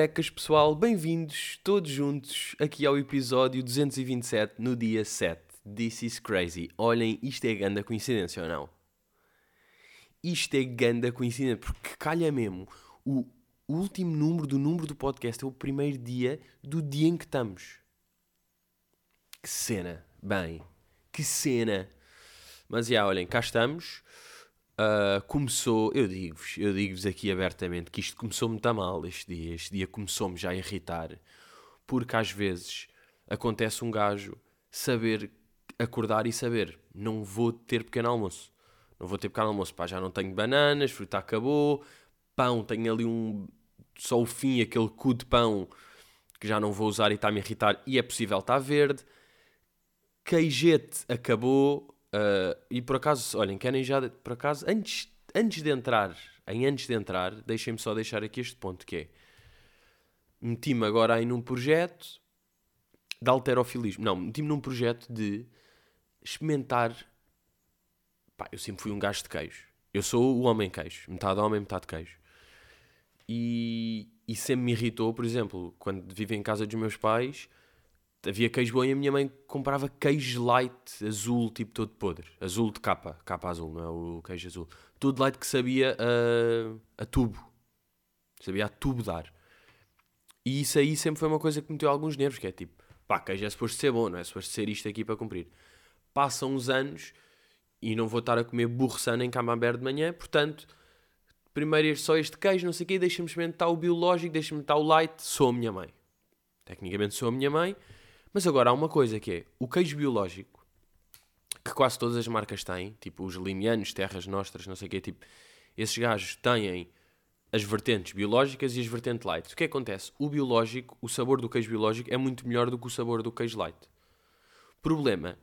Olarecas, pessoal, bem-vindos todos juntos aqui ao episódio 227 no dia 7. This is crazy. Olhem, isto é ganda coincidência ou não? Isto é ganda coincidência, porque calha mesmo. O último número do número do podcast é o primeiro dia do dia em que estamos. Que cena. Bem, que cena. Mas já, olhem, cá estamos. Uh, começou, eu digo-vos, eu digo-vos aqui abertamente que isto começou muito mal este dia. Este dia começou-me já a irritar. Porque às vezes acontece um gajo saber acordar e saber, não vou ter pequeno almoço. Não vou ter pequeno almoço, pá, já não tenho bananas, fruta acabou, pão, tenho ali um, só o fim, aquele cu de pão que já não vou usar e está-me a irritar e é possível estar verde. Queijete acabou, Uh, e por acaso, olhem, querem já, por acaso, antes, antes de entrar, em antes de entrar, deixem-me só deixar aqui este ponto que é, meti-me agora aí num projeto de alterofilismo, não, meti-me num projeto de experimentar, pá, eu sempre fui um gajo de queijo, eu sou o homem queijo, metade homem, metade queijo, e, e sempre me irritou, por exemplo, quando vivi em casa dos meus pais, havia queijo bom e a minha mãe comprava queijo light azul, tipo todo podre. Azul de capa, capa azul, não é o queijo azul. Tudo light que sabia a, a tubo. Sabia a tubo dar. E isso aí sempre foi uma coisa que me deu alguns nervos, que é tipo, pá, queijo é suposto ser bom, não é suposto ser isto aqui para cumprir. Passam uns anos e não vou estar a comer burro em camembert de manhã, portanto, primeiro só este queijo, não sei o quê, deixa-me experimentar o biológico, deixa-me estar o light, sou a minha mãe. Tecnicamente sou a minha mãe, mas agora há uma coisa que é o queijo biológico, que quase todas as marcas têm, tipo os limianos, terras nostras, não sei o quê, tipo, esses gajos têm as vertentes biológicas e as vertentes light. O que acontece? O biológico, o sabor do queijo biológico é muito melhor do que o sabor do queijo light. Problema.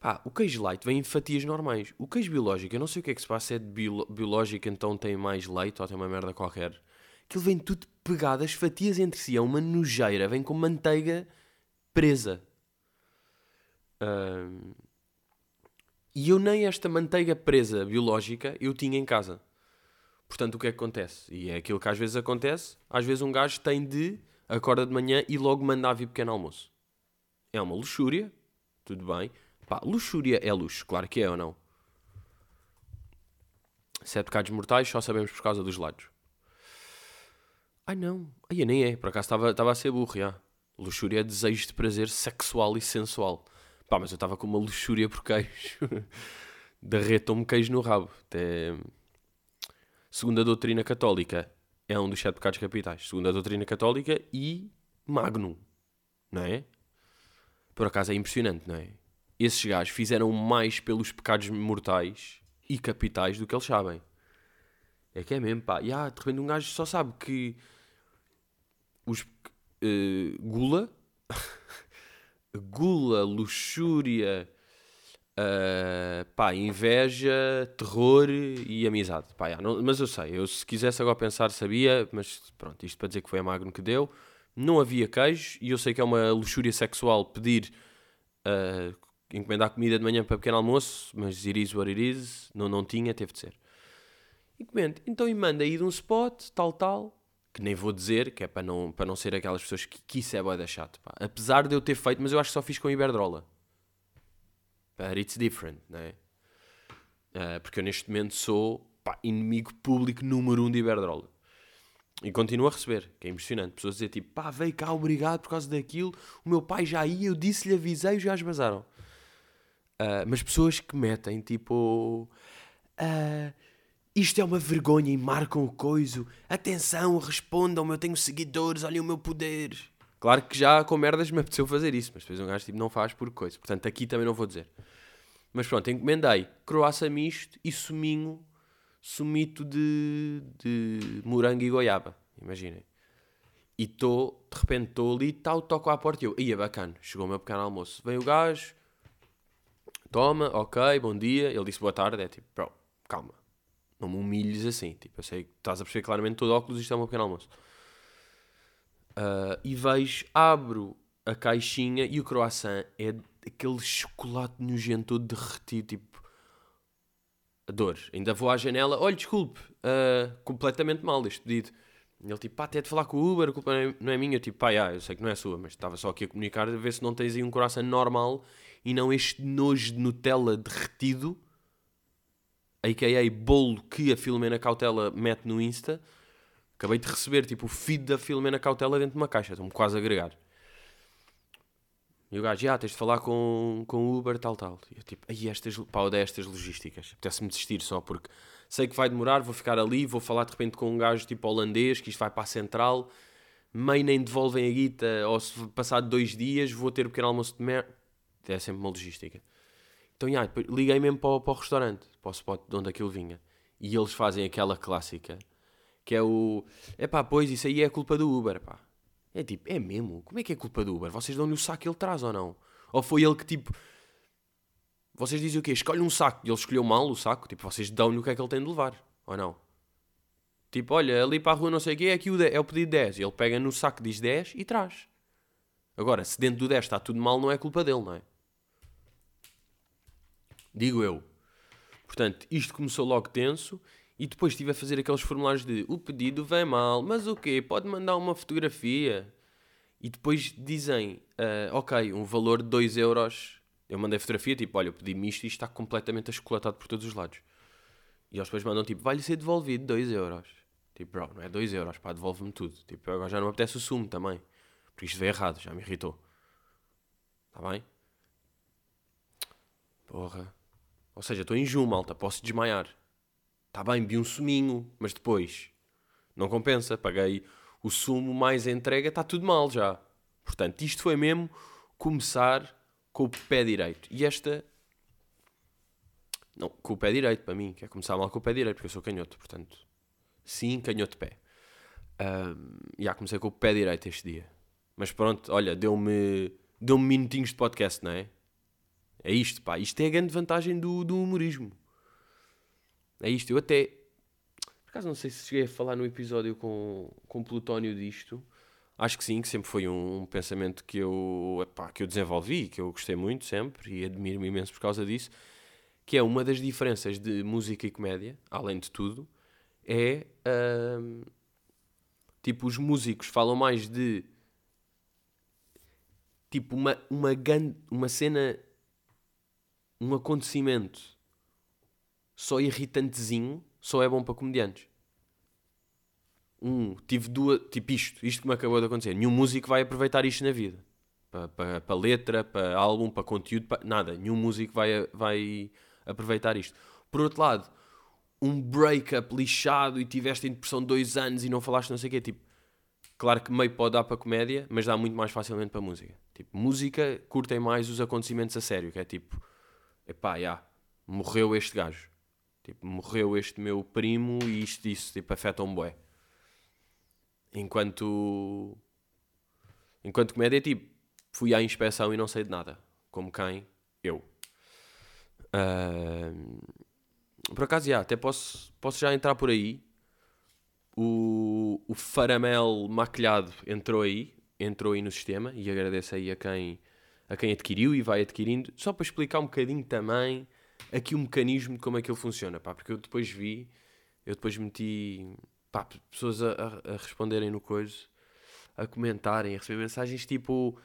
Pá, o queijo light vem em fatias normais. O queijo biológico, eu não sei o que é que se passa, é de biológico, então tem mais leite ou tem uma merda qualquer. Aquilo vem tudo pegado, as fatias entre si, é uma nojeira, vem com manteiga presa. Uh, e eu nem esta manteiga presa biológica eu tinha em casa. Portanto, o que é que acontece? E é aquilo que às vezes acontece. Às vezes um gajo tem de, acorda de manhã e logo manda vir pequeno almoço. É uma luxúria, tudo bem. Pá, luxúria é luxo, claro que é ou não. Sete pecados mortais só sabemos por causa dos lados. Ai não, aí nem é, por acaso estava a ser burro, já. Luxúria é desejo de prazer sexual e sensual. Pá, mas eu estava com uma luxúria por queijo. Derretam-me queijo no rabo. Até... Segundo a doutrina católica, é um dos sete pecados capitais. Segundo a doutrina católica e Magnum. Não é? Por acaso é impressionante, não é? Esses gajos fizeram mais pelos pecados mortais e capitais do que eles sabem. É que é mesmo, pá. E ah, de repente um gajo só sabe que os, uh, gula, gula, luxúria, uh, pá, inveja, terror e amizade. Pá, yeah, não, mas eu sei, eu se quisesse agora pensar sabia, mas pronto, isto para dizer que foi a Magno que deu. Não havia queijo e eu sei que é uma luxúria sexual pedir uh, encomendar comida de manhã para pequeno almoço, mas it is what it is, não, não tinha, teve de ser. Encomende. Então e manda aí de um spot, tal, tal que nem vou dizer, que é para não, para não ser aquelas pessoas que, que isso é boa da chato. Pá. Apesar de eu ter feito, mas eu acho que só fiz com Iberdrola. But it's different, não é? Uh, porque eu neste momento sou pá, inimigo público número um de Iberdrola. E continuo a receber, que é impressionante. Pessoas dizer tipo, pá, veio cá, obrigado por causa daquilo. O meu pai já ia, eu disse-lhe, avisei, os gajos vazaram. Uh, mas pessoas que metem tipo. Uh, isto é uma vergonha e marcam o coiso. Atenção, respondam-me, eu tenho seguidores, olhem o meu poder. Claro que já com merdas me apeteceu fazer isso, mas depois um gajo tipo, não faz por coisa. Portanto, aqui também não vou dizer. Mas pronto, encomendei croácia misto e suminho, sumito de, de morango e goiaba. Imaginem. E estou, de repente estou ali tal, toco à porta e eu, ia bacana, chegou o meu pequeno almoço. Vem o gajo, toma, ok, bom dia. Ele disse boa tarde, é tipo, bro, calma não me humilhes assim. Tipo, eu sei que estás a perceber claramente todo óculos isto é um pequeno almoço. Uh, e vejo, abro a caixinha e o croissant é aquele chocolate nojento todo derretido, tipo. Dor. Ainda vou à janela, olha, desculpe, uh, completamente mal este pedido. E ele tipo, pá, até de falar com o Uber, a culpa não é, não é minha. Eu, tipo, pá, já, eu sei que não é sua, mas estava só aqui a comunicar a ver se não tens aí um coração normal e não este nojo de Nutella derretido, a.k.a. bolo que a Filomena Cautela mete no Insta. Acabei de receber, tipo, o feed da Filomena Cautela dentro de uma caixa. Estou-me quase a agregar. E o gajo, já, tens de falar com, com o Uber, tal, tal. E eu, tipo, aí estas, pá, odeio estas logísticas. Apetece-me desistir só porque sei que vai demorar, vou ficar ali, vou falar de repente com um gajo tipo holandês, que isto vai para a central, meio nem devolvem a guita, ou se passar dois dias vou ter um pequeno almoço de merda. É sempre uma logística. Então, já, liguei mesmo para o, para o restaurante, para o spot de onde aquilo vinha. E eles fazem aquela clássica, que é o... É pá, pois, isso aí é culpa do Uber, pá. É tipo, é mesmo? Como é que é culpa do Uber? Vocês dão-lhe o saco que ele traz ou não? Ou foi ele que tipo vocês dizem o quê? Escolhe um saco. E ele escolheu mal o saco. Tipo, vocês dão-lhe o que é que ele tem de levar. Ou não? Tipo, olha, ali para a rua não sei o quê, é, aqui o, 10, é o pedido 10. E ele pega no saco, diz 10 e traz. Agora, se dentro do 10 está tudo mal, não é culpa dele, não é? Digo eu. Portanto, isto começou logo tenso e depois estive a fazer aqueles formulários de o pedido vem mal, mas o quê? Pode mandar uma fotografia. E depois dizem, uh, ok, um valor de 2 euros eu mandei fotografia, tipo, olha, eu pedi-me isto e está completamente achocolatado por todos os lados. E eles depois mandam, tipo, vai-lhe ser devolvido 2 euros. Tipo, bro, não é 2 euros, pá, devolve-me tudo. Tipo, agora já não me apetece o sumo também. Porque isto veio errado, já me irritou. Está bem? Porra. Ou seja, estou em junho, malta, posso desmaiar. Está bem, vi um suminho, mas depois não compensa. Paguei o sumo mais a entrega, está tudo mal já. Portanto, isto foi mesmo começar com o pé direito. E esta. Não, com o pé direito, para mim, que é começar mal com o pé direito, porque eu sou canhoto, portanto. Sim, canhoto de pé. Um, já comecei com o pé direito este dia. Mas pronto, olha, deu-me deu minutinhos de podcast, não é? É isto, pá. Isto é a grande vantagem do, do humorismo. É isto. Eu até. Por acaso não sei se cheguei a falar no episódio com, com Plutónio disto. Acho que sim, que sempre foi um, um pensamento que eu, epá, que eu desenvolvi, que eu gostei muito sempre e admiro-me imenso por causa disso, que é uma das diferenças de música e comédia, além de tudo, é uh, tipo os músicos falam mais de tipo uma, uma, uma cena, um acontecimento só irritantezinho, só é bom para comediantes. Um, tive duas. Tipo isto, isto que me acabou de acontecer. Nenhum músico vai aproveitar isto na vida. Para, para, para letra, para álbum, para conteúdo, para, nada. Nenhum músico vai, vai aproveitar isto. Por outro lado, um break-up lixado e tiveste em depressão dois anos e não falaste não sei o quê. Tipo, claro que meio pode dar para comédia, mas dá muito mais facilmente para música. Tipo, música curtem mais os acontecimentos a sério, que é tipo, epá, já, morreu este gajo. Tipo, morreu este meu primo e isto, isso, tipo, afeta um bué. Enquanto. Enquanto comédia tipo, fui à inspeção e não sei de nada. Como quem? Eu. Uh, por acaso, já, até posso, posso já entrar por aí. O, o Faramel maquilhado entrou aí, entrou aí no sistema e agradeço aí a quem, a quem adquiriu e vai adquirindo. Só para explicar um bocadinho também aqui o mecanismo de como é que ele funciona, pá, porque eu depois vi, eu depois meti pá, pessoas a, a, a, responderem no coisa, a comentarem, a receber mensagens tipo: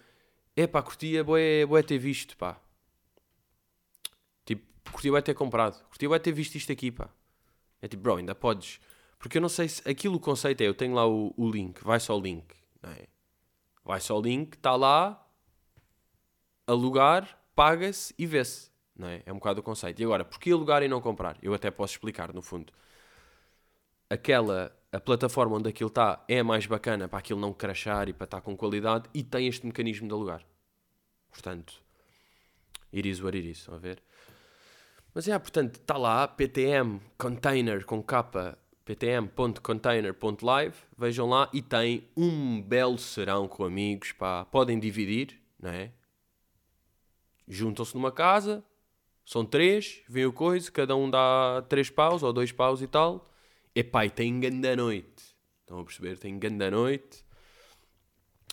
é pá, curtia, boé, boé ter visto, pá. Tipo, curtia, boé ter comprado, curtia, boé ter visto isto aqui, pá. É tipo, bro, ainda podes. Porque eu não sei se. Aquilo o conceito é: eu tenho lá o, o link, vai só o link, não é? Vai só o link, está lá, alugar, paga-se e vê-se. Não é? é um bocado o conceito. E agora, porquê alugar e não comprar? Eu até posso explicar, no fundo aquela a plataforma onde aquilo está é mais bacana para aquilo não crashar e para estar com qualidade e tem este mecanismo de alugar. Portanto, it is what it is, a ver? Mas é, portanto, está lá, ptm container com capa, ptm.container.live, vejam lá e tem um belo serão com amigos, pá, podem dividir, não é? Juntam-se numa casa, são três, vem o coisa, cada um dá três paus ou dois paus e tal Epá, e tem ganda noite. Estão a perceber? Tem ganda noite.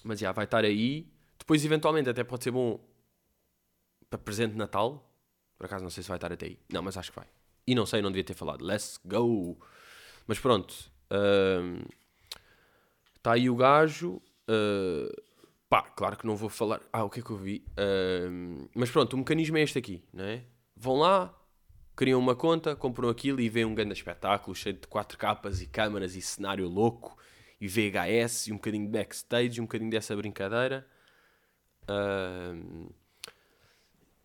Mas já vai estar aí. Depois, eventualmente, até pode ser bom para presente de Natal. Por acaso, não sei se vai estar até aí. Não, mas acho que vai. E não sei, não devia ter falado. Let's go! Mas pronto. Está aí o gajo. Uh, pá, claro que não vou falar. Ah, o que é que eu vi? Uh, mas pronto, o mecanismo é este aqui, não é? Vão lá, criam uma conta, compram aquilo e vêem um grande espetáculo cheio de quatro capas e câmaras e cenário louco e VHS e um bocadinho de backstage, um bocadinho dessa brincadeira. Uh,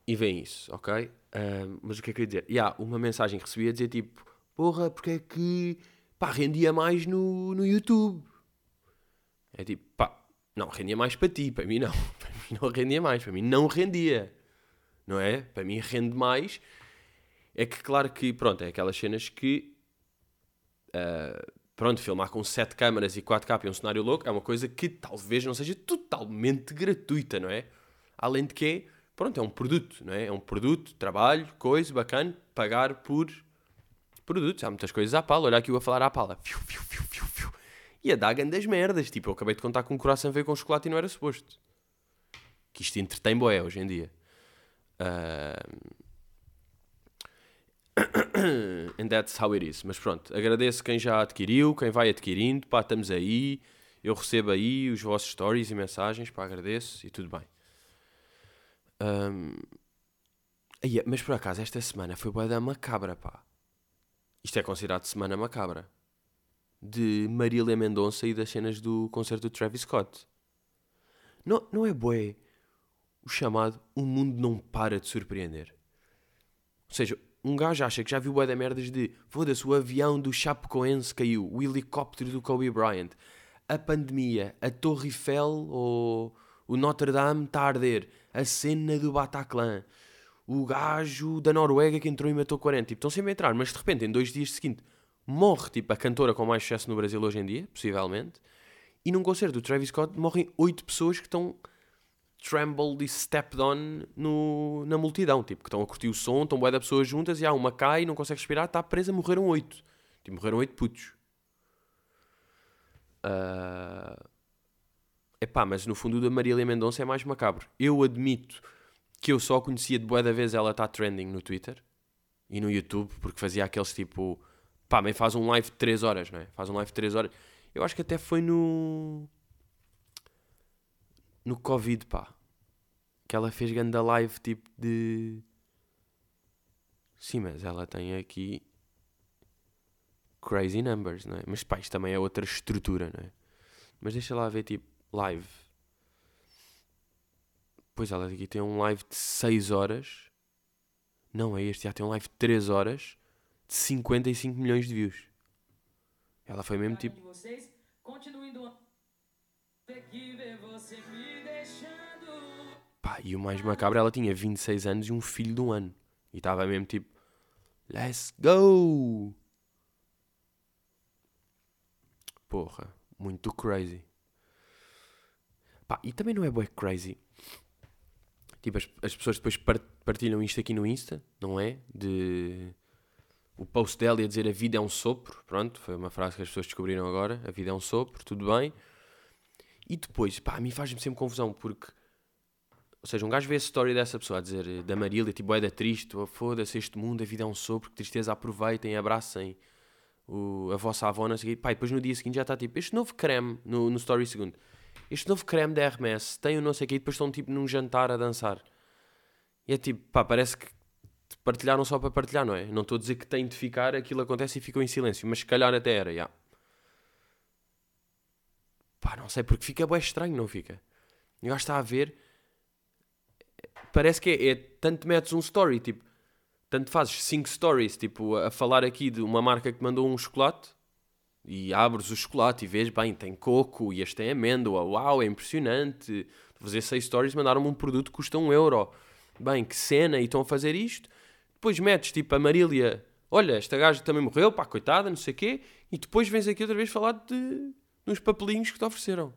e vem isso, ok? Uh, mas o que é que eu ia dizer? E há uma mensagem que recebi a dizer tipo: Porra, porque é que pá, rendia mais no, no YouTube? É tipo, pá, não, rendia mais para ti, para mim não. Para mim não rendia mais, para mim não rendia. Não é? Para mim rende mais. É que, claro que, pronto, é aquelas cenas que. Uh, pronto, filmar com sete câmaras e 4K e um cenário louco é uma coisa que talvez não seja totalmente gratuita, não é? Além de que, pronto, é um produto, não é? É um produto, trabalho, coisa, bacana, pagar por produtos. Há muitas coisas à pala. Olha aqui eu a falar à pala. Fiu, fiu, fiu, fiu, fiu. E a dar grandes merdas. Tipo, eu acabei de contar com um coração veio com chocolate e não era suposto. Que isto entretém boé hoje em dia. Uh... And that's how it is. Mas pronto, agradeço quem já adquiriu, quem vai adquirindo. Pá, estamos aí. Eu recebo aí os vossos stories e mensagens. Pá, agradeço e tudo bem. Um... mas por acaso, esta semana foi boa da macabra, pá. Isto é considerado Semana Macabra. De Marília Mendonça e das cenas do concerto do Travis Scott. Não, não é bué o chamado O Mundo Não Para de Surpreender. Ou seja, um gajo acha que já viu bué da merdas de foda-se, o avião do Chapecoense caiu, o helicóptero do Kobe Bryant, a pandemia, a Torre Eiffel ou o Notre Dame está a arder, a cena do Bataclan, o gajo da Noruega que entrou e matou 40. Tipo, estão sempre a entrar, mas de repente, em dois dias seguintes, morre tipo, a cantora com mais sucesso no Brasil hoje em dia, possivelmente. E num concerto do Travis Scott morrem oito pessoas que estão trembled e stepped on no, na multidão. Tipo, que estão a curtir o som, estão bué pessoas juntas e há uma cai, não consegue respirar, está presa, morreram oito. Tipo, morreram oito putos. Uh... Epá, mas no fundo da Marília Mendonça é mais macabro. Eu admito que eu só conhecia de boa da vez ela está trending no Twitter e no YouTube, porque fazia aqueles tipo. Pá, meio faz um live de 3 horas, não é? Faz um live de 3 horas. Eu acho que até foi no. No Covid, pá. Que ela fez grande live tipo de. Sim, mas ela tem aqui. Crazy numbers, não é? Mas pá, isto também é outra estrutura, não é? Mas deixa lá ver tipo live Pois ela aqui tem um live de 6 horas. Não, é este, já tem um live de 3 horas de 55 milhões de views. Ela foi mesmo tipo. Pá, e o mais macabro, ela tinha 26 anos e um filho de um ano. E estava mesmo tipo. Let's go! Porra, muito crazy. Pá, e também não é boy crazy Tipo, as, as pessoas depois partilham isto aqui no Insta, não é? De o post dela ia dizer a vida é um sopro, pronto, foi uma frase que as pessoas descobriram agora, a vida é um sopro, tudo bem. E depois, pá, a mim faz-me sempre confusão, porque, ou seja, um gajo vê a história dessa pessoa a dizer da Marília, tipo, é da triste, oh, foda-se este mundo, a vida é um sopro, que tristeza, aproveitem, abracem o, a vossa avó, não sei o. Pá, e depois no dia seguinte já está tipo, este novo creme, no, no story segundo, este novo creme da Hermes tem o não sei o quê e depois estão tipo num jantar a dançar. E é tipo, pá, parece que partilharam só para partilhar, não é? Não estou a dizer que tem de ficar, aquilo acontece e ficam em silêncio, mas se calhar até era, já. Yeah. Pá, não sei, porque fica bem estranho, não fica? Acho que está a ver, parece que é, é tanto metes um story, tipo, tanto fazes 5 stories, tipo, a falar aqui de uma marca que mandou um chocolate, e abres o chocolate e vês, bem, tem coco e este tem amêndoa, uau, é impressionante. Fazer 6 stories, mandaram-me um produto que custa 1 um euro. Bem, que cena, e estão a fazer isto. Depois metes tipo a Marília, olha, esta gaja também morreu, pá, coitada, não sei o quê. E depois vens aqui outra vez falar de uns papelinhos que te ofereceram.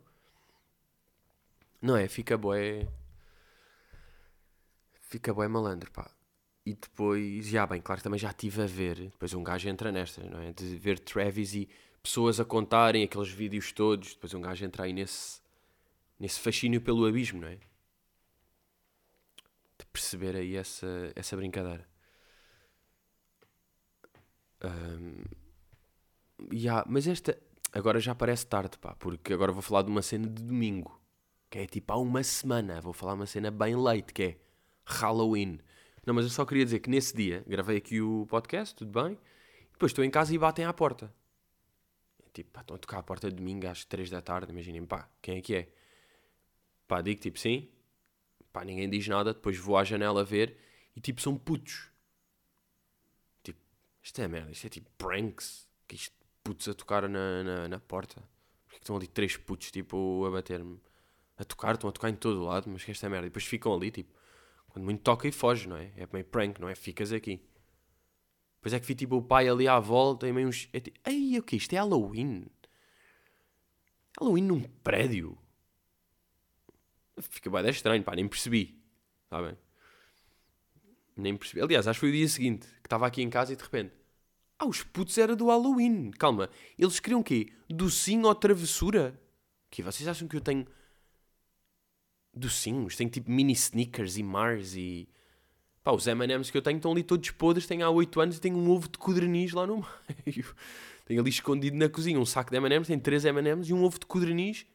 Não é? Fica boé. Fica boé malandro, pá. E depois, já bem, claro, também já estive a ver. Depois um gajo entra nesta, não é? De ver Travis e pessoas a contarem aqueles vídeos todos, depois um gajo entra aí nesse, nesse fascínio pelo abismo, não é? De perceber aí essa, essa brincadeira. Um, yeah, mas esta, agora já parece tarde, pá, porque agora vou falar de uma cena de domingo, que é tipo há uma semana. Vou falar uma cena bem leite, que é Halloween. Não, mas eu só queria dizer que nesse dia gravei aqui o podcast, tudo bem? Depois estou em casa e batem à porta. Tipo, pá, estão a tocar à porta de domingo às 3 da tarde, imaginem, pá, quem é que é? Pá, digo tipo, sim. Pá, ninguém diz nada, depois vou à janela ver e tipo, são putos. Isto é merda, isto é tipo pranks. Que isto putos a tocar na, na, na porta. Porque estão ali três putos, tipo, a bater-me. A tocar, estão a tocar em todo o lado, mas que esta é merda. E depois ficam ali, tipo, quando muito toca e foge, não é? É meio prank, não é? Ficas aqui. Depois é que vi tipo o pai ali à volta e meio uns. É tipo, Ei, o que Isto é Halloween? Halloween num prédio? Fica bem estranho, pá, nem percebi. Está bem? Nem percebi. Aliás, acho que foi o dia seguinte que estava aqui em casa e de repente. Ah, os putos era do Halloween. Calma, eles queriam o quê? Docinho ou travessura? Que vocês acham que eu tenho docinhos? Tenho tipo mini sneakers e Mars e Pá, os M&M's que eu tenho estão ali todos podres, tenho há 8 anos e tenho um ovo de codorniz lá no meio. tenho ali escondido na cozinha um saco de M&M's, tem 3 M&M's e um ovo de codorniz.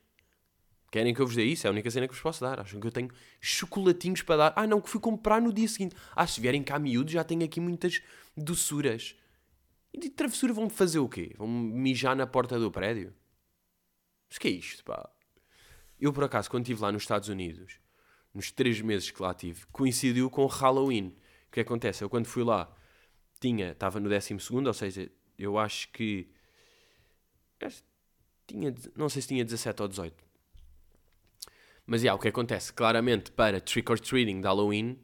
Querem que eu vos dê isso? É a única cena que vos posso dar. Acham que eu tenho chocolatinhos para dar? Ah, não, que fui comprar no dia seguinte. Ah, se vierem cá miúdos, já tenho aqui muitas doçuras. E de travessura vão-me fazer o quê? Vão-me mijar na porta do prédio? Mas que é isto, pá? Eu, por acaso, quando estive lá nos Estados Unidos, nos três meses que lá tive, coincidiu com Halloween. O que acontece? Eu quando fui lá, tinha, estava no 12 segundo, ou seja, eu acho que tinha, não sei se tinha 17 ou 18. Mas yeah, o que acontece? Claramente para trick or treating de Halloween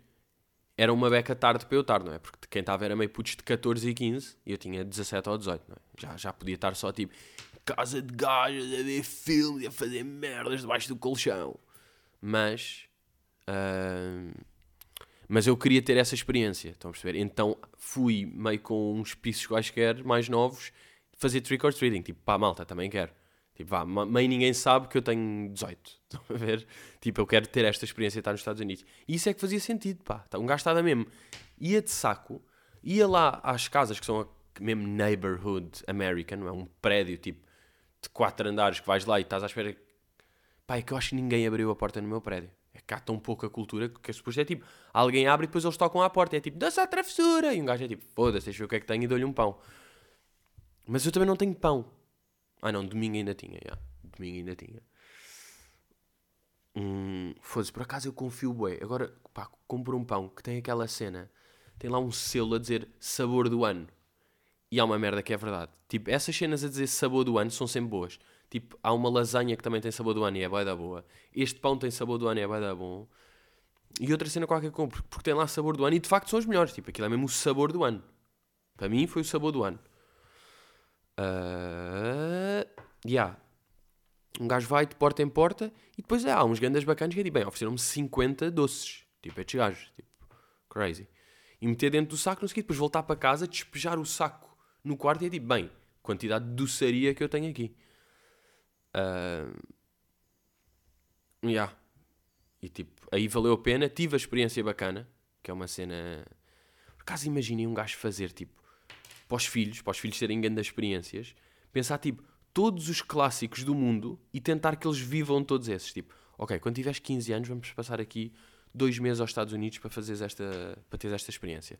era uma beca tarde para eu estar, não é? Porque quem estava era meio putos de 14 e 15 e eu tinha 17 ou 18, não é? Já, já podia estar só tipo casa de gajas a ver filmes a fazer merdas debaixo do colchão. Mas Uh, mas eu queria ter essa experiência, estão a perceber? Então fui meio com uns pisos quaisquer mais novos fazer trick or treating, tipo, pá, malta, também quero. Tipo, vá, meio ninguém sabe que eu tenho 18. Estão a ver? Tipo, eu quero ter esta experiência de estar nos Estados Unidos. E isso é que fazia sentido, pá. Tá, um gajo estava mesmo. Ia de saco, ia lá às casas que são mesmo neighborhood American, não é? Um prédio tipo de quatro andares que vais lá e estás à espera. Pá, é que eu acho que ninguém abriu a porta no meu prédio. É cá tão pouca cultura que é suposto é tipo, alguém abre e depois eles tocam à porta. É tipo, dá-se a travessura. E um gajo é tipo, foda-se, deixa eu ver o que é que tenho e dou-lhe um pão. Mas eu também não tenho pão. Ah não, domingo ainda tinha, já. Domingo ainda tinha. Hum, foda-se, por acaso eu confio bué. Agora, pá, compro um pão que tem aquela cena. Tem lá um selo a dizer sabor do ano. E há uma merda que é verdade. Tipo, essas cenas a dizer sabor do ano são sempre boas. Tipo, há uma lasanha que também tem sabor do ano e é bué da boa. Este pão tem sabor do ano e é bué da bom. E outra cena qualquer que compro, porque tem lá sabor do ano e de facto são os melhores. Tipo, aquilo é mesmo o sabor do ano. Para mim foi o sabor do ano. Uh, yeah. Um gajo vai de porta em porta e depois é, há uns grandes bacanas que é tipo, bem, ofereceram-me 50 doces. Tipo, estes gajos. Tipo, crazy. E meter dentro do saco, não sei o quê, depois voltar para casa, despejar o saco no quarto e é tipo, bem, quantidade de doçaria que eu tenho aqui. Uh, yeah. E tipo, aí valeu a pena, tive a experiência bacana, que é uma cena. Por acaso imaginem um gajo fazer tipo, para os filhos, para os filhos terem grandes experiências, pensar tipo, todos os clássicos do mundo e tentar que eles vivam todos esses. Tipo, ok, quando tiveres 15 anos, vamos passar aqui dois meses aos Estados Unidos para, fazer esta, para ter esta experiência.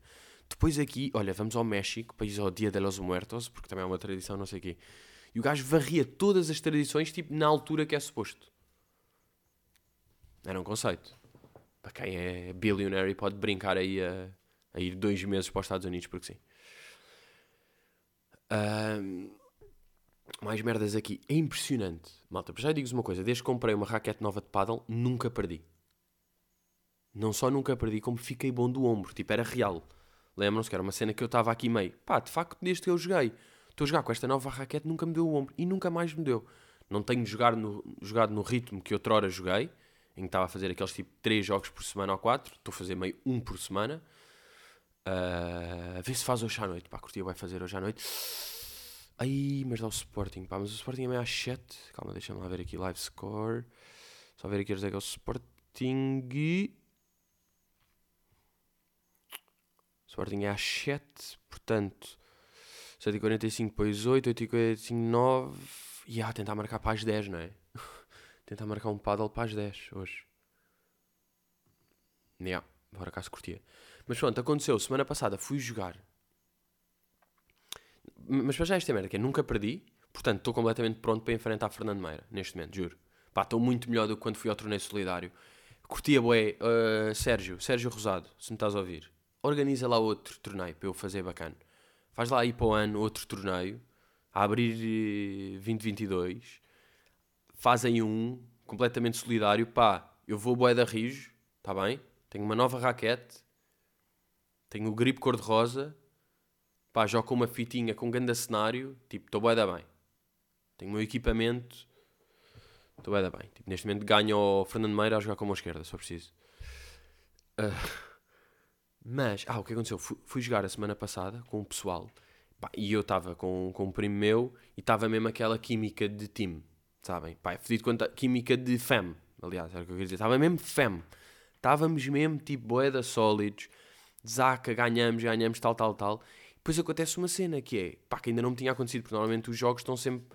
Depois aqui, olha, vamos ao México, país ao Dia de los Muertos, porque também é uma tradição, não sei o quê. E o gajo varria todas as tradições, tipo, na altura que é suposto. Era um conceito. Para quem é billionaire pode brincar aí a, a ir dois meses para os Estados Unidos, porque sim. Mais merdas aqui. É impressionante. Malta, já digo-vos uma coisa. Desde que comprei uma raquete nova de paddle, nunca perdi. Não só nunca perdi, como fiquei bom do ombro. Tipo, era real. Lembram-se que era uma cena que eu estava aqui meio. Pá, de facto, desde que eu joguei Estou a jogar com esta nova raquete, nunca me deu o ombro e nunca mais me deu. Não tenho jogar no, jogado no ritmo que outrora joguei, em que estava a fazer aqueles tipo 3 jogos por semana ou 4. Estou a fazer meio um por semana. Uh, ver se faz hoje à noite. Pá, curtia vai fazer hoje à noite. Aí, mas dá o Sporting, pá, mas o Sporting é meio às 7. Calma, deixa-me lá ver aqui live score. Só ver aqui onde é que é o Sporting. Sporting é às 7, portanto, 7h45 depois 8, 8h45, 9. E tentar marcar para as 10, não é? tentar marcar um paddle para as 10 hoje. Yeah, bora cá se curtia. Mas pronto, aconteceu. Semana passada fui jogar. Mas para já esta é merda, que é nunca perdi. Portanto, estou completamente pronto para enfrentar Fernando Meira, neste momento, juro. Pá, estou muito melhor do que quando fui ao torneio solidário. Curtia, boé, uh, Sérgio, Sérgio Rosado, se me estás a ouvir. Organiza lá outro torneio para eu fazer bacana. Faz lá aí para o ano outro torneio, a abrir 2022. Faz aí um, completamente solidário. Pá, eu vou boé da Rijo, está bem? Tenho uma nova raquete. Tenho o grip cor-de-rosa. Pá, jogo com uma fitinha com um grande cenário. Tipo, estou bué da bem. Tenho o meu equipamento. Estou bué da bem. Tipo, neste momento ganho o Fernando Meira a jogar com a mão esquerda, for preciso. Uh, mas, ah, o que aconteceu? Fui, fui jogar a semana passada com o pessoal. Pá, e eu estava com, com um primo meu e estava mesmo aquela química de time. Sabem? Pá, é fedido quanto química de fam. Aliás, era o que eu queria dizer. Estava mesmo fam. Estávamos mesmo tipo boeda sólidos. Zaca, ganhamos, ganhamos, tal, tal, tal. Depois acontece uma cena que é, pá, que ainda não me tinha acontecido, porque normalmente os jogos estão sempre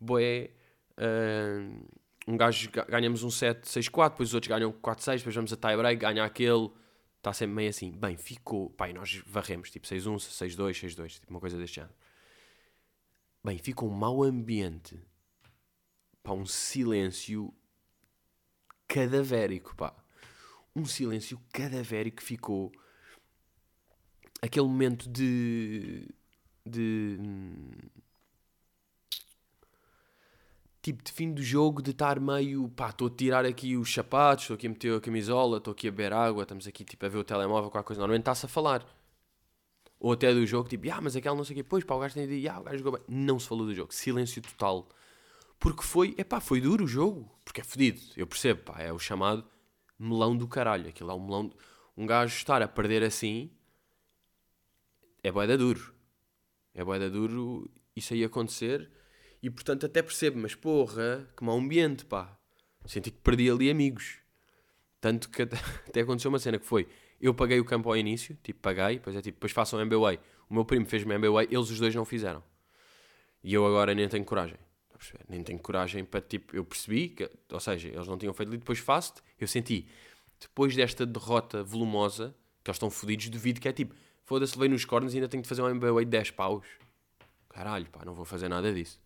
boé. Uh, um gajo ganhamos um 7, 6, 4, depois os outros ganham 4, 6, depois vamos a tie break, ganha aquele. Está sempre meio assim. Bem, ficou. Pá, e nós varremos, tipo 6, 1, 6, 2, 6, 2, tipo uma coisa deste género. Bem, ficou um mau ambiente. Pá, um silêncio cadavérico, pá um silêncio cadavérico ficou. Aquele momento de. de. tipo de fim do jogo, de estar meio. pá, estou a tirar aqui os sapatos, estou aqui a meter a camisola, estou aqui a beber água, estamos aqui tipo a ver o telemóvel, qualquer coisa. Normalmente está-se a falar. Ou até do jogo, tipo, ah, mas aquela não sei o quê, pois, pá, o gajo tem de ah, o gajo jogou bem. Não se falou do jogo, silêncio total. Porque foi, é pá, foi duro o jogo, porque é fedido, eu percebo, pá, é o chamado melão do caralho. Aquilo é um melão. Um gajo estar a perder assim é boeda duro. É boeda duro isso aí acontecer. E portanto até percebo, mas porra, que mau ambiente, pá. Senti que perdi ali amigos. Tanto que até, até aconteceu uma cena que foi: eu paguei o campo ao início, tipo, paguei, depois é tipo, depois façam MBA. O meu primo fez-me MBA, eles os dois não fizeram. E eu agora nem tenho coragem. Nem tenho coragem para, tipo, eu percebi, que, ou seja, eles não tinham feito ali, depois faço eu senti, depois desta derrota volumosa, que eles estão fodidos, devido que é tipo, foda-se, levei nos cornos e ainda tenho de fazer um MBA de 10 paus. Caralho, pá, não vou fazer nada disso.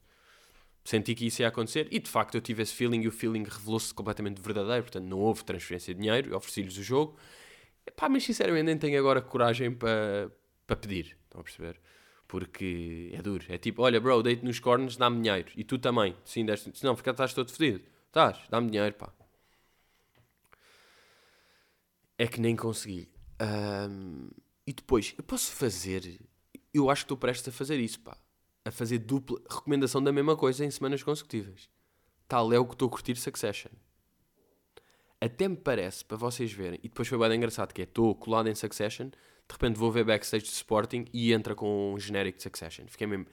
Senti que isso ia acontecer e de facto eu tive esse feeling e o feeling revelou-se completamente verdadeiro, portanto não houve transferência de dinheiro, ofereci-lhes o jogo. Pá, mas sinceramente nem tenho agora coragem para, para pedir, estão a perceber? Porque é duro. É tipo, olha, bro, deito nos cornos, dá-me dinheiro. E tu também. Sim, deste... Não, porque estás todo fedido. Estás, dá-me dinheiro, pá. É que nem consegui. Um, e depois, eu posso fazer. Eu acho que estou prestes a fazer isso, pá. A fazer dupla recomendação da mesma coisa em semanas consecutivas. Tal é o que estou a curtir Succession. Até me parece, para vocês verem, e depois foi bem engraçado, que é, estou colado em Succession, de repente vou ver backstage de Sporting e entra com um genérico de Succession. Fiquei mesmo,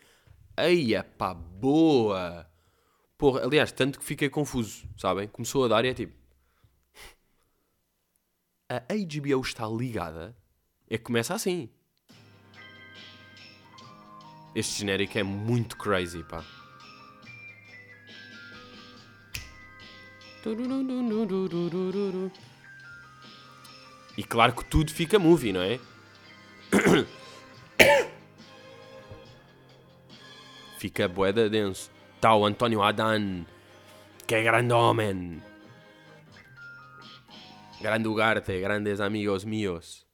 eia pá, boa! Porra, aliás, tanto que fiquei confuso, sabem? Começou a dar e é tipo, a HBO está ligada, é que começa assim. Este genérico é muito crazy, pá. E claro que tudo fica movie, não é? Fica boeda denso. Tá o António Adan, que é grande homem. Grande Ugarte, grandes amigos meus.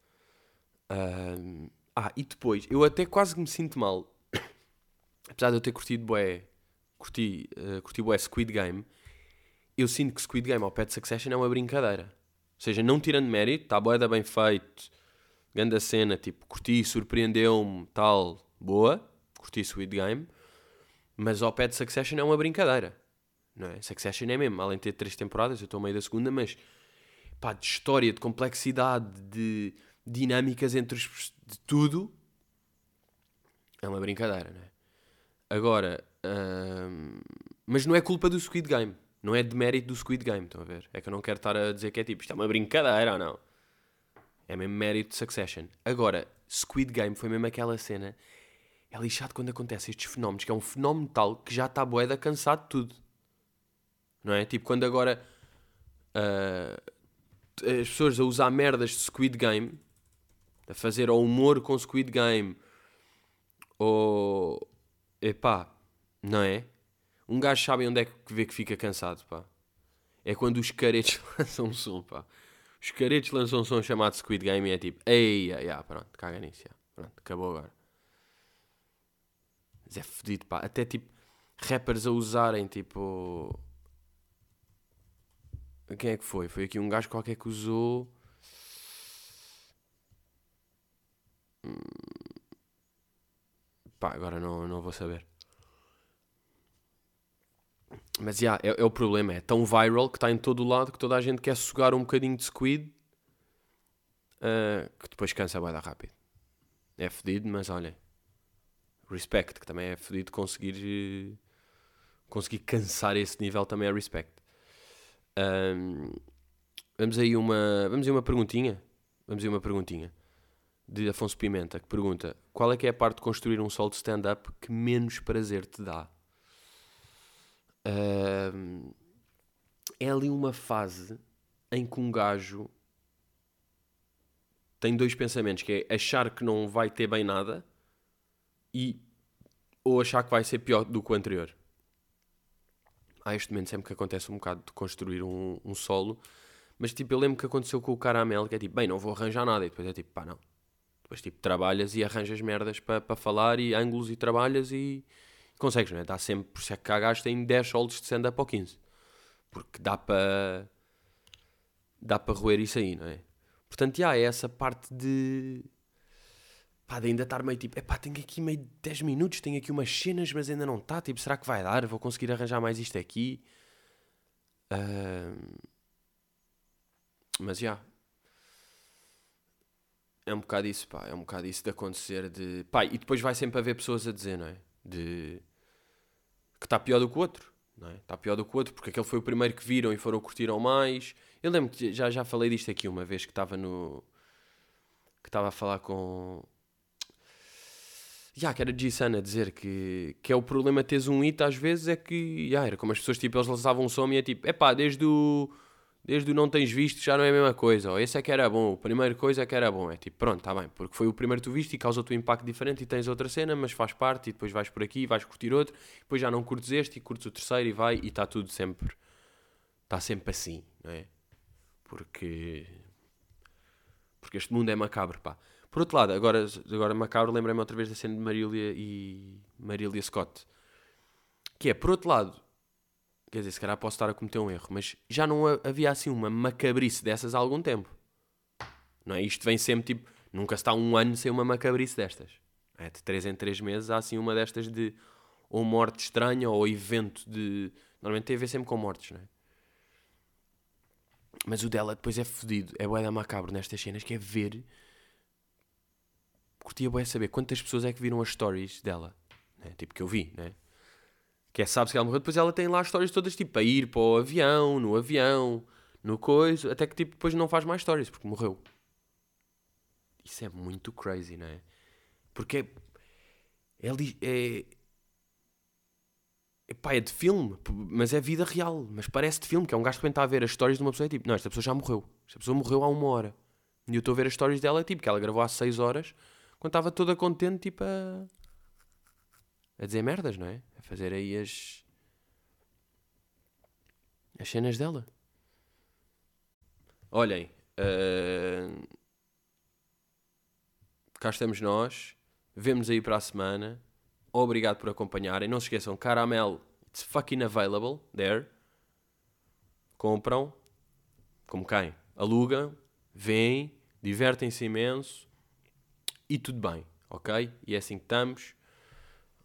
Ah, e depois, eu até quase me sinto mal. Apesar de eu ter curtido bué, curti, uh, curti bué Squid Game, eu sinto que Squid Game ao pé de Succession é uma brincadeira. Ou seja, não tirando mérito, está bué da bem feito, grande cena, tipo, curti, surpreendeu-me, tal, boa, curti Squid Game, mas ao pé de Succession é uma brincadeira. Não é? Succession é mesmo, além de ter três temporadas, eu estou meio da segunda, mas pá, de história, de complexidade, de dinâmicas entre os, de tudo, é uma brincadeira, não é? Agora, hum, mas não é culpa do Squid Game, não é de mérito do Squid Game, estão a ver? É que eu não quero estar a dizer que é tipo, isto é uma brincadeira ou não. É mesmo mérito de Succession. Agora, Squid Game foi mesmo aquela cena É lixado quando acontecem estes fenómenos, que é um fenómeno tal que já está boeda cansado de tudo. Não é? Tipo, quando agora uh, as pessoas a usar merdas de Squid Game, a fazer ao humor com Squid Game, ou. epá, não é? Um gajo sabe onde é que vê que fica cansado, pá. É quando os caretos lançam um som, pá. Os caretos lançam um som chamado Squid Game e é tipo, ei, ai, ai, pronto, caga nisso, já. pronto, acabou agora. Mas é fedido, pá. Até tipo, rappers a usarem, tipo. Quem é que foi? Foi aqui um gajo qualquer que usou. Hum, pá, agora não, não vou saber. Mas já, yeah, é, é, o problema. É tão viral que está em todo o lado que toda a gente quer sugar um bocadinho de squid uh, que depois cansa a dar rápido. É fedido, mas olha. Respect, que também é fedido conseguir. conseguir cansar esse nível também é respect. Um, vamos aí uma. Vamos aí uma perguntinha. Vamos aí uma perguntinha. De Afonso Pimenta, que pergunta: Qual é que é a parte de construir um solo de stand-up que menos prazer te dá? Uh, é ali uma fase em que um gajo tem dois pensamentos, que é achar que não vai ter bem nada e ou achar que vai ser pior do que o anterior. Há este momento sempre que acontece um bocado de construir um, um solo, mas tipo, eu lembro que aconteceu com o Caramel, que é tipo, bem, não vou arranjar nada, e depois é tipo, pá, não. Depois tipo, trabalhas e arranjas merdas para pa falar e ângulos e trabalhas e consegues, não é? Dá sempre, por isso é que cá gajo tem 10 solos de stand-up ou 15. Porque dá para. dá para roer isso aí, não é? Portanto, já é essa parte de. pá, de ainda estar meio tipo, é pá, tenho aqui meio 10 minutos, tenho aqui umas cenas, mas ainda não está. Tipo, será que vai dar? Vou conseguir arranjar mais isto aqui? Uh... Mas já. É um bocado isso, pá. É um bocado isso de acontecer de. Pá, e depois vai sempre haver pessoas a dizer, não é? De que está pior do que o outro. Não é? Está pior do que o outro, porque aquele foi o primeiro que viram e foram curtiram mais. Eu lembro que já, já falei disto aqui uma vez que estava no. que estava a falar com. Já, que era G-Sun a dizer que, que é o problema teres um hit às vezes é que. Já, era como as pessoas tipo, eles lançavam um som e é tipo, é pá, desde o desde o não tens visto já não é a mesma coisa. Ou esse é que era bom, a primeira coisa é que era bom. É tipo, pronto, está bem, porque foi o primeiro que tu viste e causa-te um impacto diferente e tens outra cena, mas faz parte e depois vais por aqui, vais curtir outro, depois já não curtes este e curtes o terceiro e vai e está tudo sempre. Está sempre assim, não é? Porque. Porque este mundo é macabro, pá. Por outro lado, agora, agora macabro, lembrei-me outra vez da cena de Marília e Marília Scott. Que é, por outro lado, Quer dizer, se calhar posso estar a cometer um erro, mas já não havia assim uma macabrice dessas há algum tempo. Não é? Isto vem sempre tipo. Nunca está um ano sem uma macabrice destas. É? De 3 em 3 meses há assim uma destas de ou morte estranha ou evento de. Normalmente tem a ver sempre com mortes, não é? Mas o dela depois é fodido. É boeda macabro nestas cenas, que é ver. Curtia boé saber quantas pessoas é que viram as stories dela. Né? Tipo que eu vi, né? Que é sabe-se que ela morreu, depois ela tem lá histórias todas tipo a ir para o avião, no avião, no coisa, até que tipo depois não faz mais histórias porque morreu. Isso é muito crazy, não é? Porque é. É. é Epá, é de filme, mas é vida real. Mas parece de filme, que é um gajo que está a ver as histórias de uma pessoa e tipo, não, esta pessoa já morreu. Esta pessoa morreu há uma hora. E eu estou a ver as histórias dela, tipo, que ela gravou há 6 horas, quando estava toda contente, tipo, a a dizer merdas, não é? A fazer aí as. as cenas dela. Olhem, uh... cá estamos nós. Vemos aí para a semana. Obrigado por acompanharem. Não se esqueçam, Caramel, it's fucking available there. Compram, como quem? Alugam, vêm, divertem-se imenso e tudo bem, ok? E é assim que estamos.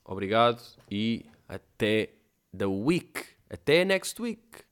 Obrigado e até the week. Até next week.